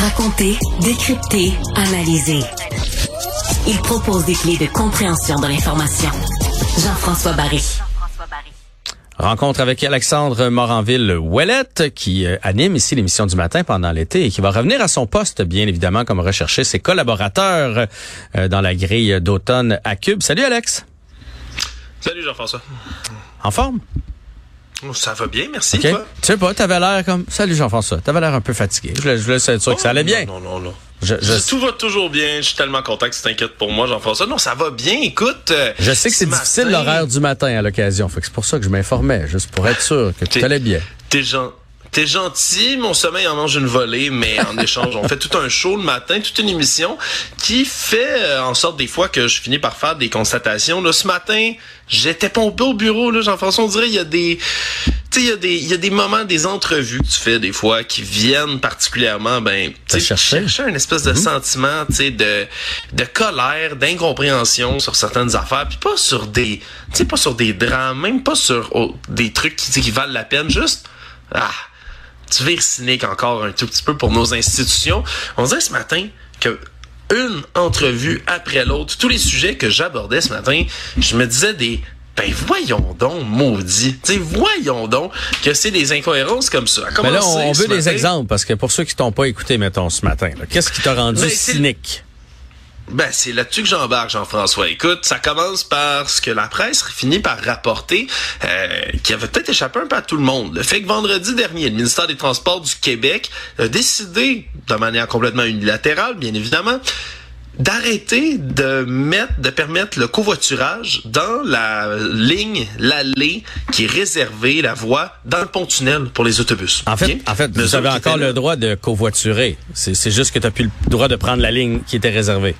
Raconter, décrypter, analyser. Il propose des clés de compréhension de l'information. Jean-François Barry. Rencontre avec Alexandre Moranville-Ouellette, qui euh, anime ici l'émission du matin pendant l'été et qui va revenir à son poste, bien évidemment, comme rechercher ses collaborateurs euh, dans la grille d'automne à Cube. Salut Alex. Salut Jean-François. En forme? Oh, ça va bien, merci. Tu sais pas, t'avais l'air comme... Salut Jean-François, t'avais l'air un peu fatigué. Je voulais, je voulais être sûr que ça allait bien. Non, non, non. Je, je- Tout va toujours bien. Je suis tellement content que tu t'inquiètes pour moi, Jean-François. Non, ça va bien. Écoute. euh, je sais que c'est ce difficile matin, l'horaire du matin à l'occasion. Fait que c'est pour ça que je m'informais, juste pour être sûr que tu T'es- allais bien. T'es gen- T'es gentil, mon sommeil en mange une volée, mais en échange, on fait tout un show le matin, toute une émission qui fait euh, en sorte des fois que je finis par faire des constatations. Là, ce matin, j'étais pompé au bureau, là, Jean-François, on dirait il y a des, tu sais, il y a des, il y a des moments, des entrevues que tu fais des fois qui viennent particulièrement, ben, tu chercher. un espèce de sentiment, tu sais, de, de colère, d'incompréhension sur certaines affaires, puis pas sur des, tu sais, pas sur des drames, même pas sur oh, des trucs qui, qui valent la peine, juste, ah, tu vires cynique encore un tout petit peu pour nos institutions. On dirait ce matin que une entrevue après l'autre, tous les sujets que j'abordais ce matin, je me disais des ben voyons donc, maudit. Tu sais, voyons donc que c'est des incohérences comme ça. Mais là, on, on veut des exemples, parce que pour ceux qui t'ont pas écouté, mettons, ce matin, qu'est-ce qui t'a rendu Ben, cynique? Ben, c'est là-dessus que j'embarque, Jean-François. Écoute, ça commence par ce que la presse finit par rapporter, euh, qui avait peut-être échappé un peu à tout le monde. Le fait que vendredi dernier, le ministère des Transports du Québec a décidé, de manière complètement unilatérale, bien évidemment, d'arrêter de mettre, de permettre le covoiturage dans la ligne, l'allée qui est réservée, la voie, dans le pont-tunnel pour les autobus. En fait, en fait, vous avez encore le droit de covoiturer. C'est c'est juste que tu n'as plus le droit de prendre la ligne qui était réservée.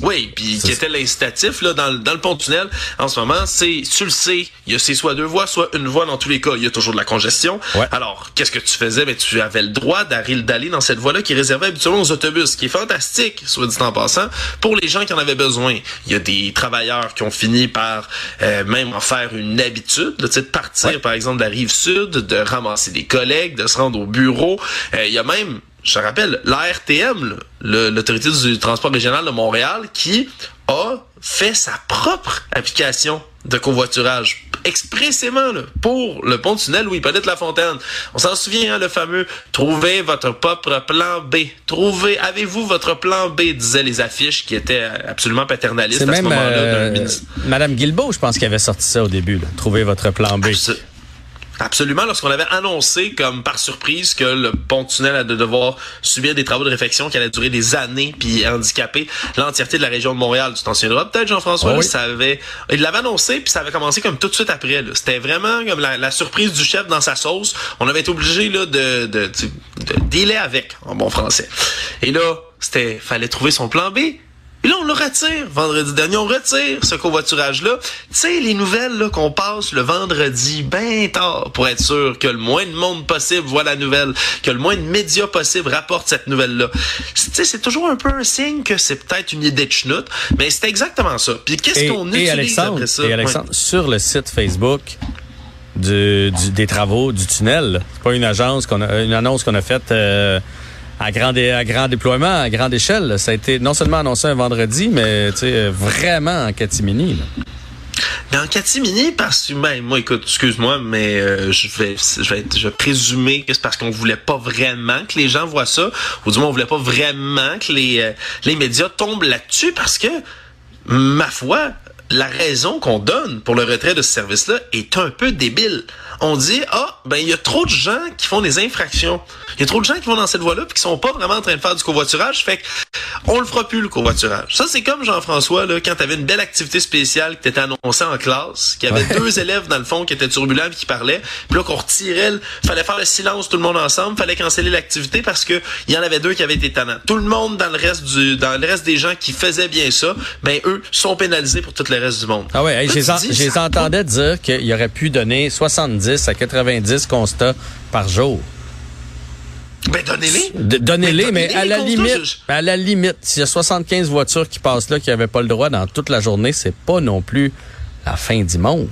Oui, puis qui était l'incitatif là dans, le- dans le pont tunnel en ce moment, c'est tu le sais, il y a c'est soit deux voies, soit une voie dans tous les cas, il y a toujours de la congestion. Ouais. Alors, qu'est-ce que tu faisais? Ben tu avais le droit d'aller dans cette voie-là qui est réservée habituellement aux autobus, qui est fantastique, soit dit en passant, pour les gens qui en avaient besoin. Il y a des travailleurs qui ont fini par euh, même en faire une habitude, là, de partir Ouais. par exemple de la rive sud, de ramasser des collègues, de se rendre au bureau. Euh, il y a même je te rappelle, l'ARTM, l'autorité du transport régional de Montréal, qui a fait sa propre application de covoiturage expressément là, pour le pont tunnel où Hippolyte Lafontaine. On s'en souvient, hein, le fameux « Trouvez votre propre plan B ». Trouvez, avez-vous votre plan B, disaient les affiches qui étaient absolument paternalistes C'est à ce même moment-là euh, d'un ministre. Madame Guilbeault, je pense, qui avait sorti ça au début. Là. Trouvez votre plan B. Abso- Absolument, lorsqu'on avait annoncé comme par surprise que le pont-tunnel allait devoir subir des travaux de réfection qui allaient durer des années puis handicaper l'entièreté de la région de Montréal. Tu t'en souviendras peut-être, Jean-François? Oui. ça avait, il l'avait annoncé puis ça avait commencé comme tout de suite après. C'était vraiment comme la, la surprise du chef dans sa sauce. On avait été obligé là, de, de, de, de dealer avec, en bon français. Et là, c'était, fallait trouver son plan B. Et là, on le retire. Vendredi dernier, on retire ce covoiturage-là. Tu sais, les nouvelles qu'on passe le vendredi, ben tard, pour être sûr que le moins de monde possible voit la nouvelle, que le moins de médias possible rapportent cette nouvelle-là. Tu sais, c'est toujours un peu un signe que c'est peut-être une idée de chenoute, mais c'est exactement ça. Puis qu'est-ce qu'on utilise Alexandre, après ça? et Alexandre, sur le site Facebook du, du- des travaux du tunnel, c'est pas une agence qu'on a, une annonce qu'on a faite euh, à grand déploiement, à grande échelle. Ça a été non seulement annoncé un vendredi, mais euh, vraiment en catimini. là. En catimini, parce que, ben, moi, écoute, excuse-moi, mais euh, je vais, je vais, je présumer que c'est parce qu'on voulait pas vraiment que les gens voient ça, ou du moins on voulait pas vraiment que les, euh, les médias tombent là-dessus, parce que, ma foi, la raison qu'on donne pour le retrait de ce service-là est un peu débile. On dit, ah, ben, il y a trop de gens qui font des infractions. Il y a trop de gens qui vont dans cette voie-là puis qui sont pas vraiment en train de faire du covoiturage. Fait que, on le fera plus, le covoiturage. Ça, c'est comme Jean-François, là, quand t'avais une belle activité spéciale qui t'était annoncée en classe, qu'il y avait Ouais. deux élèves, dans le fond, qui étaient turbulents et qui parlaient, puis là, qu'on retirait, le- fallait faire le silence tout le monde ensemble, fallait canceller l'activité parce que il y en avait deux qui avaient été tannants. Tout le monde dans le reste du, dans le reste des gens qui faisaient bien ça, ben, eux, sont pénalisés pour tout le reste du monde. Ah ouais, hey, Là, je les tu en- dis, je les ça a pas entendais dire qu'il aurait pu donner 70 à 90 constats par jour. Ben, donnez-les. Donnez-les, Mais mais à la limite, je- à la limite, s'il y a 75 voitures qui passent là qui n'avaient pas le droit dans toute la journée, c'est pas non plus la fin du monde.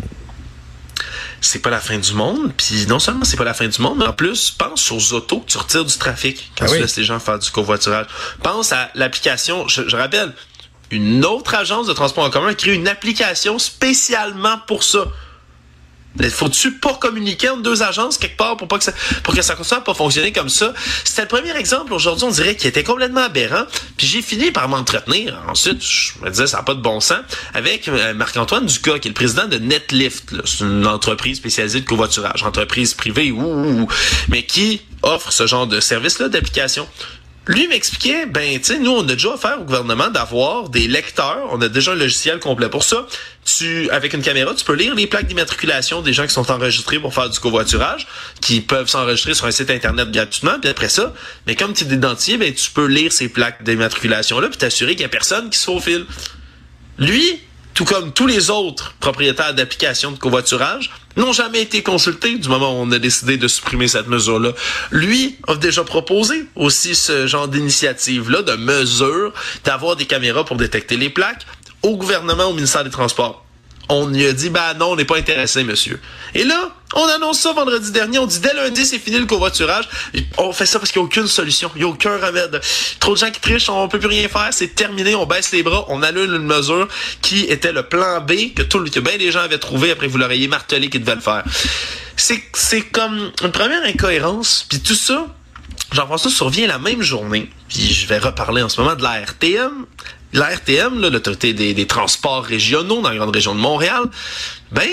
c'est pas la fin du monde. Puis non seulement c'est pas la fin du monde, mais en plus, pense aux autos que tu retires du trafic quand Ah tu oui. laisses les gens faire du covoiturage. Pense à l'application, je, je rappelle, une autre agence de transport en commun a créé une application spécialement pour ça. Faut-tu pas communiquer entre deux agences quelque part pour pas que ça, pour que ça continue pas fonctionner comme ça? C'était le premier exemple aujourd'hui, on dirait qu'il était complètement aberrant. Puis j'ai fini par m'entretenir. Ensuite, je me disais, ça n'a pas de bon sens, avec euh, Marc-Antoine Ducas, qui est le président de Netlift. C'est une entreprise spécialisée de covoiturage, entreprise privée, ouh, mais qui offre ce genre de service-là d'application. Lui m'expliquait, ben, tu sais, nous, on a déjà offert au gouvernement d'avoir des lecteurs. On a déjà un logiciel complet pour ça. Tu, avec une caméra, tu peux lire les plaques d'immatriculation des gens qui sont enregistrés pour faire du covoiturage, qui peuvent s'enregistrer sur un site internet gratuitement. Puis après ça, mais comme tu es identifié, ben, tu peux lire ces plaques d'immatriculation-là puis t'assurer qu'il y a personne qui se faufile. Lui, tout comme tous les autres propriétaires d'applications de covoiturage, n'ont jamais été consultés du moment où on a décidé de supprimer cette mesure-là. Lui a déjà proposé aussi ce genre d'initiative-là, de mesure, d'avoir des caméras pour détecter les plaques au gouvernement, au ministère des Transports. On lui a dit, bah non, on n'est pas intéressé, monsieur. Et là, on annonce ça vendredi dernier. On dit, dès lundi, c'est fini le covoiturage. On fait ça parce qu'il n'y a aucune solution. Il n'y a aucun remède. Trop de gens qui trichent, on peut plus rien faire. C'est terminé. On baisse les bras. On annule une mesure qui était le plan B que tout, que bien des gens avaient trouvé après vous l'auriez martelé qu'ils devaient le faire. C'est, c'est comme une première incohérence. Puis tout ça, Jean-François survient la même journée, puis je vais reparler en ce moment de la RTM. La RTM, l'autorité des, des transports régionaux dans la grande région de Montréal, ben,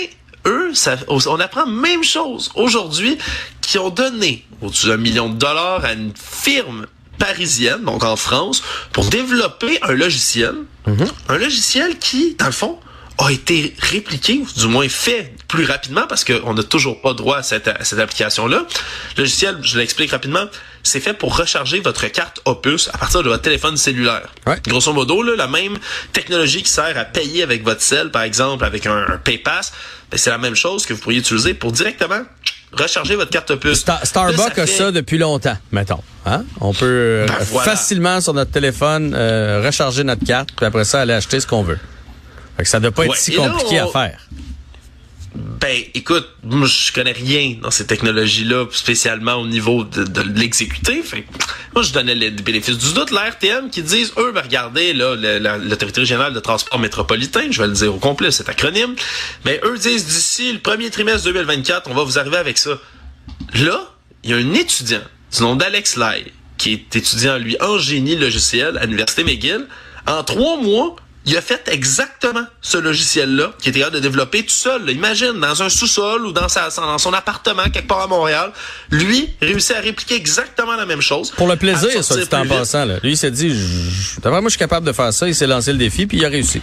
eux, ça, on apprend même chose aujourd'hui, qui ont donné au-dessus d'un million de dollars à une firme parisienne, donc en France, pour développer un logiciel. Un logiciel qui, dans le fond, a été répliqué, ou du moins fait plus rapidement, parce qu'on n'a toujours pas droit à cette, à cette application-là. Le logiciel, je l'explique rapidement, c'est fait pour recharger votre carte Opus à partir de votre téléphone cellulaire. Ouais. Grosso modo, là, la même technologie qui sert à payer avec votre cell, par exemple, avec un, un PayPass, ben, c'est la même chose que vous pourriez utiliser pour directement recharger votre carte Opus. Star- Starbucks a fait- ça depuis longtemps, mettons. Hein? On peut euh, Ben, voilà. facilement sur notre téléphone euh, recharger notre carte, puis après ça aller acheter ce qu'on veut. Fait que ça doit pas être si Et là, compliqué on- à faire. Ben, écoute, moi, je connais rien dans ces technologies-là, spécialement au niveau de, de l'exécutif. Moi, je donnais les bénéfices du doute. La RTM qui disent, eux, ben, regardez, là, l'autorité régionale de transport métropolitain, je vais le dire au complet, cet acronyme, mais eux disent, d'ici le premier trimestre 2024, on va vous arriver avec ça. Là, il y a un étudiant du nom d'Alex Lai, qui est étudiant, lui, en génie logiciel à l'Université McGill. En trois mois, il a fait exactement ce logiciel-là, qui était capable de développer tout seul. là. Imagine, dans un sous-sol ou dans, sa, dans son appartement, quelque part à Montréal, lui réussit à répliquer exactement la même chose. Pour le plaisir, ça, c'est en vite. passant. Là. Lui, il s'est dit, d'après moi, je suis capable de faire ça. Il s'est lancé le défi, puis il a réussi.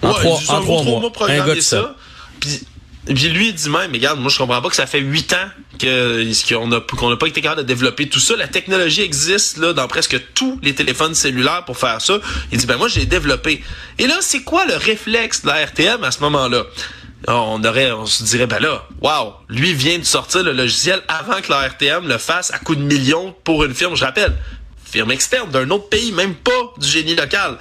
En Ouais, trois, en trois mois. Un gars de ça. Puis, puis lui, il dit même, mais regarde, moi, je comprends pas que ça fait huit ans qu'on n'a pas été capable de développer tout ça. La technologie existe, là, dans presque tous les téléphones cellulaires pour faire ça. Il dit, ben, moi, je l'ai développé. Et là, c'est quoi le réflexe de la RTM à ce moment-là? On aurait, on se dirait, ben là, wow, lui vient de sortir le logiciel avant que la RTM le fasse à coup de millions pour une firme, je rappelle, firme externe d'un autre pays, même pas du génie local.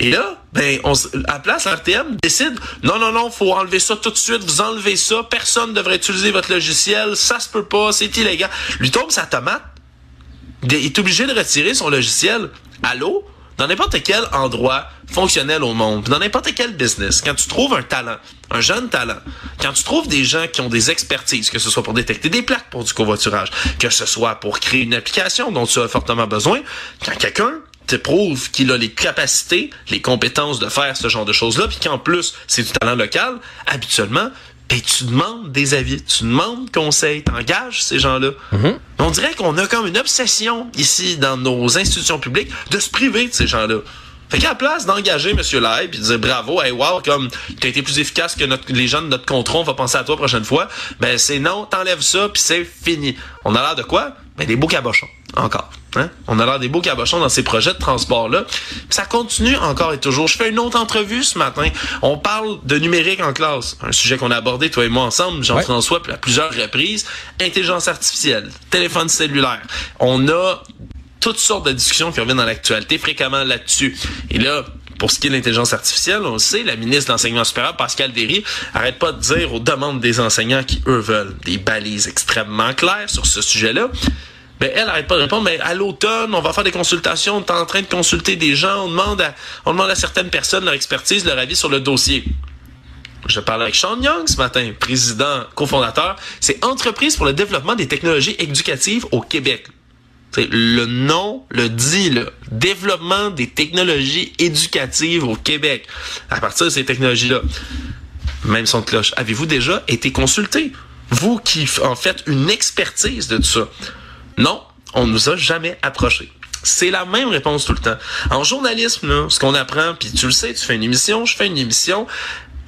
Et là, ben, on, à la place, l'RTM décide, non, non, non, faut enlever ça tout de suite, vous enlevez ça, personne ne devrait utiliser votre logiciel, ça se peut pas, c'est illégal. Lui tombe sa tomate, il est obligé de retirer son logiciel l'eau dans n'importe quel endroit fonctionnel au monde, dans n'importe quel business. Quand tu trouves un talent, un jeune talent, quand tu trouves des gens qui ont des expertises, que ce soit pour détecter des plaques pour du covoiturage, que ce soit pour créer une application dont tu as fortement besoin, quand quelqu'un te prouve qu'il a les capacités, les compétences de faire ce genre de choses-là, puis qu'en plus, c'est du talent local, habituellement, ben, tu demandes des avis, tu demandes conseil, t'engages ces gens-là. On dirait qu'on a comme une obsession ici dans nos institutions publiques de se priver de ces gens-là. Fait qu'à la place d'engager M. Lai puis de dire bravo, hey wow, comme t'as été plus efficace que notre, les gens de notre contrôle, on va penser à toi la prochaine fois, ben c'est non, t'enlèves ça puis c'est fini. On a l'air de quoi? Ben des beaux cabochons. Encore. Hein? On a l'air des beaux cabochons dans ces projets de transport-là. Ça continue encore et toujours. Je fais une autre entrevue ce matin. On parle de numérique en classe. Un sujet qu'on a abordé, toi et moi, ensemble, Jean-François, puis à plusieurs reprises. Intelligence artificielle, téléphone cellulaire. On a toutes sortes de discussions qui reviennent dans l'actualité fréquemment là-dessus. Et là, pour ce qui est de l'intelligence artificielle, on le sait, la ministre de l'Enseignement supérieur, Pascal Derry, arrête pas de dire aux demandes des enseignants qui, eux, veulent des balises extrêmement claires sur ce sujet-là. Ben, elle arrête pas de répondre, mais à l'automne, on va faire des consultations, on est en train de consulter des gens, on demande à, on demande à certaines personnes leur expertise, leur avis sur le dossier. Je parle avec Sean Young ce matin, président, cofondateur. C'est Entreprise pour le développement des technologies éducatives au Québec. le nom le dit, le développement des technologies éducatives au Québec. À partir de ces technologies-là, même son cloche, avez-vous déjà été consulté? Vous qui en faites une expertise de tout ça. Non, on nous a jamais approché. C'est la même réponse tout le temps. En journalisme, là, ce qu'on apprend, puis tu le sais, tu fais une émission, je fais une émission,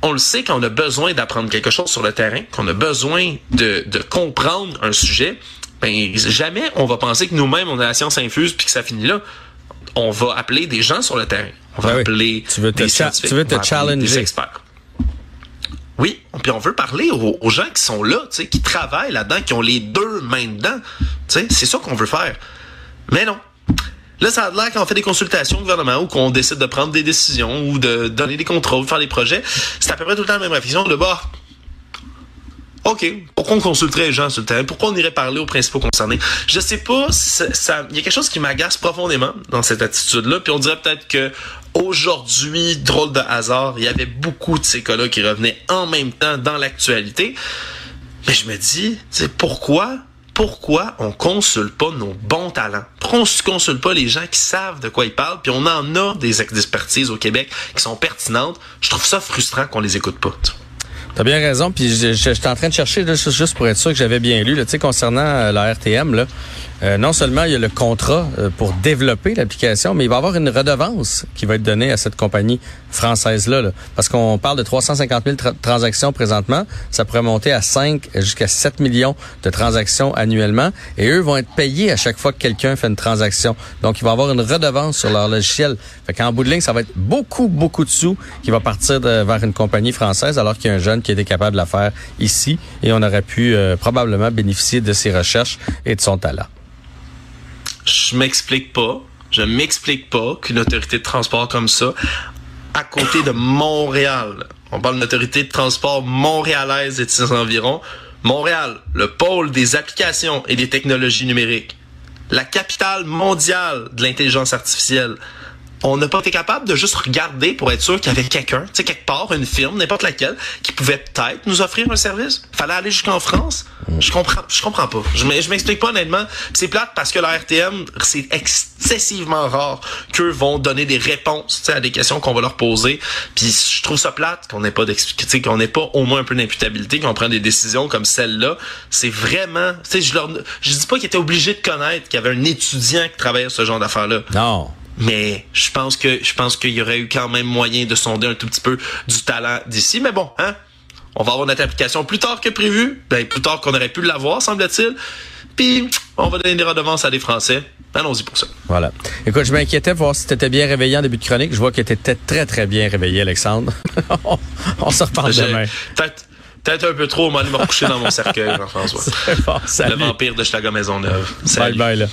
on le sait qu'on a besoin d'apprendre quelque chose sur le terrain, qu'on a besoin de, de comprendre un sujet, ben jamais on va penser que nous-mêmes on a la science infuse puis que ça finit là. On va appeler des gens sur le terrain. On va Ben oui. appeler Tu veux te des scientifiques, tu veux on te va appeler des challenger. experts. Oui, puis on veut parler aux, gens qui sont là, qui travaillent là-dedans, qui ont les deux mains dedans. C'est ça qu'on veut faire. Mais non. Là, ça a l'air qu'on fait des consultations au gouvernement ou qu'on décide de prendre des décisions ou de donner des contrôles, faire des projets. C'est à peu près tout le temps la même réflexion. De bas, OK, pourquoi on consulterait les gens sur le terrain? Pourquoi on irait parler aux principaux concernés? Je sais pas, il y a quelque chose qui m'agace profondément dans cette attitude-là, puis on dirait peut-être que aujourd'hui, drôle de hasard, il y avait beaucoup de ces cas-là qui revenaient en même temps dans l'actualité. Mais je me dis, c'est pourquoi, pourquoi on consulte pas nos bons talents? Pourquoi on consulte pas les gens qui savent de quoi ils parlent? Puis on en a des expertises au Québec qui sont pertinentes? Je trouve ça frustrant qu'on les écoute pas. tu. T'as bien raison, puis j'étais en train de chercher là, juste pour être sûr que j'avais bien lu. là, concernant euh, la RTM, là, euh, non seulement il y a le contrat euh, pour développer l'application, mais il va y avoir une redevance qui va être donnée à cette compagnie française-là. là. parce qu'on parle de 350 000 tra- transactions présentement. Ça pourrait monter à 5 jusqu'à 7 millions de transactions annuellement. Et eux vont être payés à chaque fois que quelqu'un fait une transaction. Donc, il va y avoir une redevance sur leur logiciel. Fait qu'en bout de ligne, ça va être beaucoup, beaucoup de sous qui va partir vers une compagnie française alors qu'il y a un jeune qui était capable de la faire ici et on aurait pu euh, probablement bénéficier de ses recherches et de son talent. Je m'explique pas, je m'explique pas qu'une autorité de transport comme ça, à côté de Montréal, on parle d'une autorité de transport montréalaise et de ses environs, Montréal, le pôle des applications et des technologies numériques, la capitale mondiale de l'intelligence artificielle. On n'a pas été capable de juste regarder pour être sûr qu'il y avait quelqu'un, tu sais, quelque part, une firme, n'importe laquelle, qui pouvait peut-être nous offrir un service. Fallait aller jusqu'en France. Je comprends, je comprends pas. Je m'e- je m'explique pas honnêtement. C'est plate parce que la RTM, c'est excessivement rare qu'eux vont donner des réponses, tu sais, à des questions qu'on va leur poser. Puis je trouve ça plate qu'on n'ait pas d'explication, qu'on n'ait pas au moins un peu d'imputabilité, qu'on prenne des décisions comme celle-là. C'est vraiment, tu sais, je leur, je dis pas qu'ils étaient obligés de connaître qu'il y avait un étudiant qui travaillait sur ce genre d'affaires-là. Non. Mais je pense que je pense qu'il y aurait eu quand même moyen de sonder un tout petit peu du talent d'ici. Mais bon, hein? On va avoir notre application plus tard que prévu. Ben, plus tard qu'on aurait pu l'avoir, semble-t-il. Puis, on va donner des redevances à des Français. Allons-y pour ça. Voilà. Écoute, je m'inquiétais pour voir si tu étais bien réveillé en début de chronique. Je vois que tu étais très, très bien réveillé, Alexandre. on, on se reparle demain. Peut-être un peu trop, on m'a aller me recoucher dans mon cercueil, Jean-François. Bon, Le vampire de Schlager Maisonneuve. Bye Salut. bye, là.